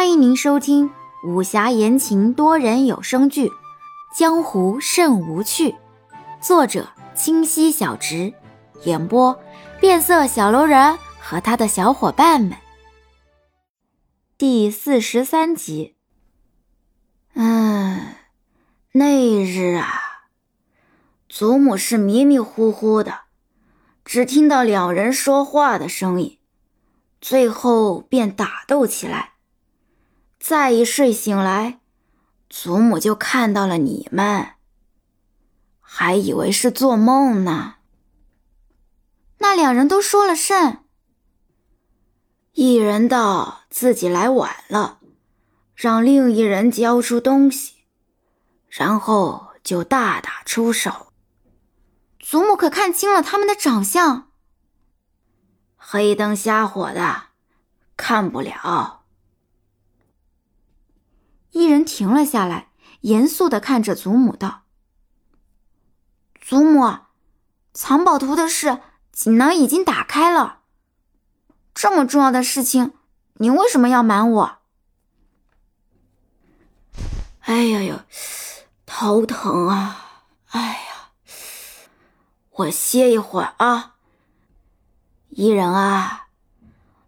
欢迎您收听武侠言情多人有声剧《江湖甚无趣》，作者清溪小直，演播变色小楼人和他的小伙伴们。第四十三集。嗯，那日啊，祖母是迷迷糊糊的，只听到两人说话的声音，最后便打斗起来。再一睡醒来，祖母就看到了你们，还以为是做梦呢。那两人都说了甚？一人道自己来晚了，让另一人交出东西，然后就大打出手。祖母可看清了他们的长相？黑灯瞎火的，看不了。一人停了下来，严肃的看着祖母道：“祖母，藏宝图的事，锦囊已经打开了。这么重要的事情，您为什么要瞒我？”哎呀呦，头疼啊！哎呀，我歇一会儿啊。伊人啊，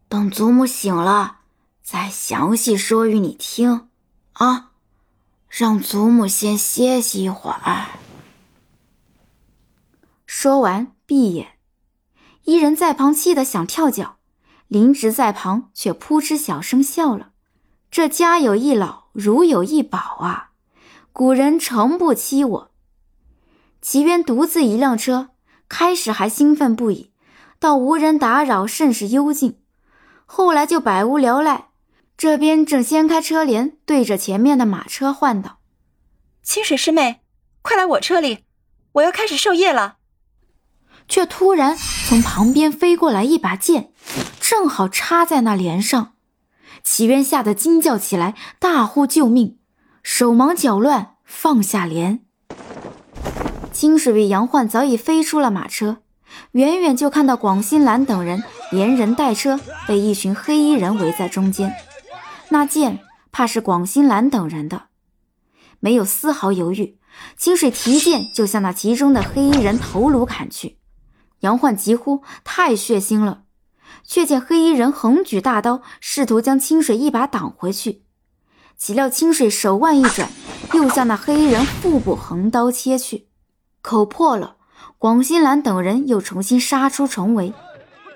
等祖母醒了，再详细说与你听。啊，让祖母先歇息一会儿。说完，闭眼。伊人在旁气得想跳脚，林直在旁却扑哧小声笑了。这家有一老，如有一宝啊！古人诚不欺我。齐渊独自一辆车，开始还兴奋不已，到无人打扰，甚是幽静。后来就百无聊赖。这边正掀开车帘，对着前面的马车唤道：“清水师妹，快来我车里，我要开始授业了。”却突然从旁边飞过来一把剑，正好插在那帘上。齐渊吓得惊叫起来，大呼救命，手忙脚乱放下帘。清水与杨焕早已飞出了马车，远远就看到广新兰等人连人带车被一群黑衣人围在中间。那剑怕是广兴兰等人的，没有丝毫犹豫，清水提剑就向那其中的黑衣人头颅砍去。杨焕急呼：“太血腥了！”却见黑衣人横举大刀，试图将清水一把挡回去。岂料清水手腕一转，又向那黑衣人腹部横刀切去，口破了。广兴兰等人又重新杀出重围，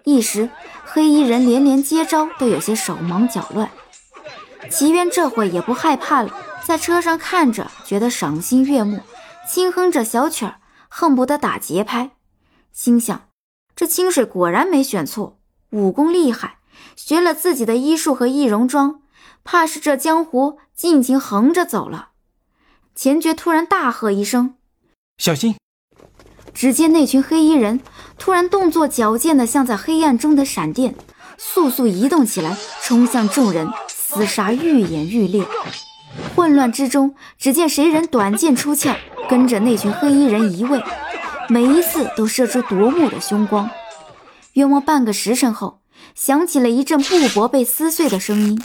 一时黑衣人连连接招，都有些手忙脚乱。齐渊这会也不害怕了，在车上看着，觉得赏心悦目，轻哼着小曲儿，恨不得打节拍。心想：这清水果然没选错，武功厉害，学了自己的医术和易容妆，怕是这江湖尽情横着走了。钱爵突然大喝一声：“小心！”只见那群黑衣人突然动作矫健的，像在黑暗中的闪电，速速移动起来，冲向众人。厮杀愈演愈烈，混乱之中，只见谁人短剑出鞘，跟着那群黑衣人移位，每一次都射出夺目的凶光。约莫半个时辰后，响起了一阵布帛被撕碎的声音，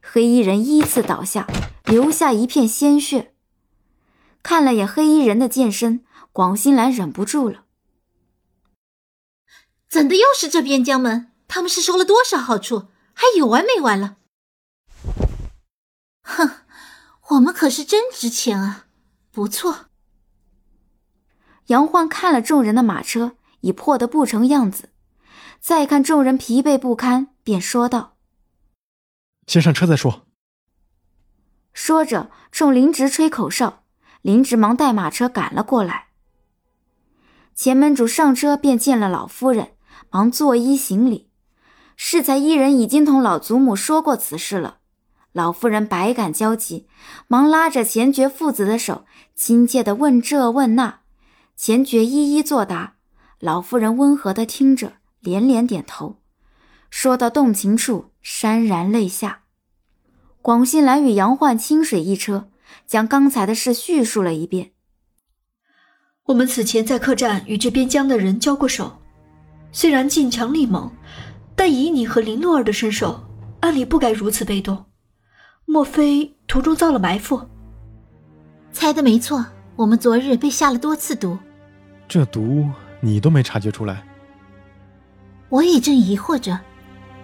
黑衣人依次倒下，留下一片鲜血。看了眼黑衣人的剑身，广兴兰忍不住了：“怎的又是这边疆门？他们是收了多少好处？还有完没完了？”哼，我们可是真值钱啊！不错。杨焕看了众人的马车已破得不成样子，再看众人疲惫不堪，便说道：“先上车再说。”说着，冲林直吹口哨，林直忙带马车赶了过来。前门主上车便见了老夫人，忙作揖行礼。适才一人已经同老祖母说过此事了。老夫人百感交集，忙拉着钱爵父子的手，亲切地问这问那。钱爵一一作答，老夫人温和地听着，连连点头。说到动情处，潸然泪下。广信兰与杨焕、清水一车，将刚才的事叙述了一遍。我们此前在客栈与这边疆的人交过手，虽然劲强力猛，但以你和林诺儿的身手，按理不该如此被动。莫非途中遭了埋伏？猜的没错，我们昨日被下了多次毒。这毒你都没察觉出来？我也正疑惑着，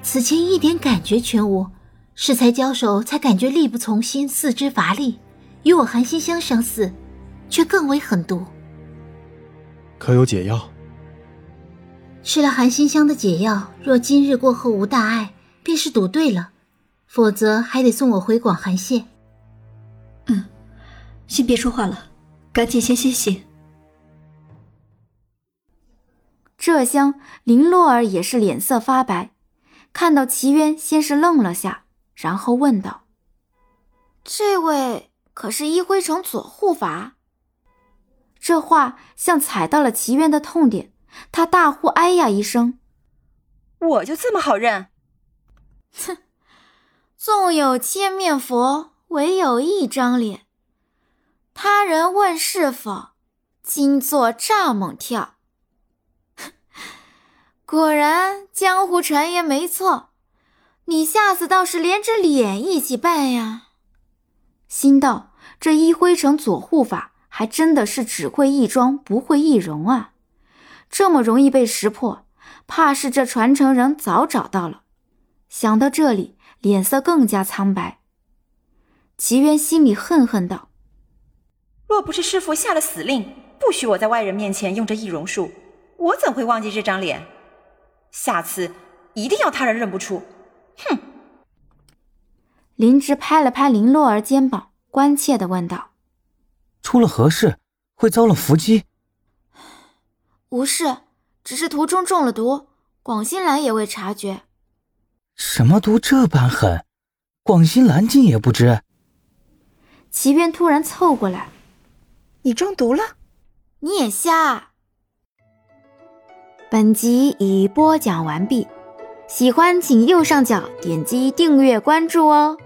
此前一点感觉全无，适才交手才感觉力不从心，四肢乏力，与我韩馨香相似，却更为狠毒。可有解药？吃了韩馨香的解药，若今日过后无大碍，便是赌对了；否则还得送我回广寒县。嗯，先别说话了，赶紧先歇息。这厢林洛儿也是脸色发白，看到齐渊，先是愣了下，然后问道：“这位可是一辉城左护法？”这话像踩到了齐渊的痛点，他大呼“哎呀”一声：“我就这么好认？”哼，纵有千面佛，唯有一张脸。他人问是否，惊坐炸猛跳。果然，江湖传言没错，你下次倒是连着脸一起拜呀！心道：这一辉城左护法还真的是只会易装，不会易容啊！这么容易被识破，怕是这传承人早找到了。想到这里，脸色更加苍白。齐渊心里恨恨道：若不是师傅下了死令，不许我在外人面前用这易容术，我怎会忘记这张脸？下次一定要他人认不出！哼！林芝拍了拍林洛儿肩膀，关切的问道：“出了何事？会遭了伏击？”“无事，只是途中中了毒，广心兰也未察觉。”“什么毒这般狠？广心兰竟也不知？”齐渊突然凑过来：“你中毒了？你也瞎！”本集已播讲完毕，喜欢请右上角点击订阅关注哦。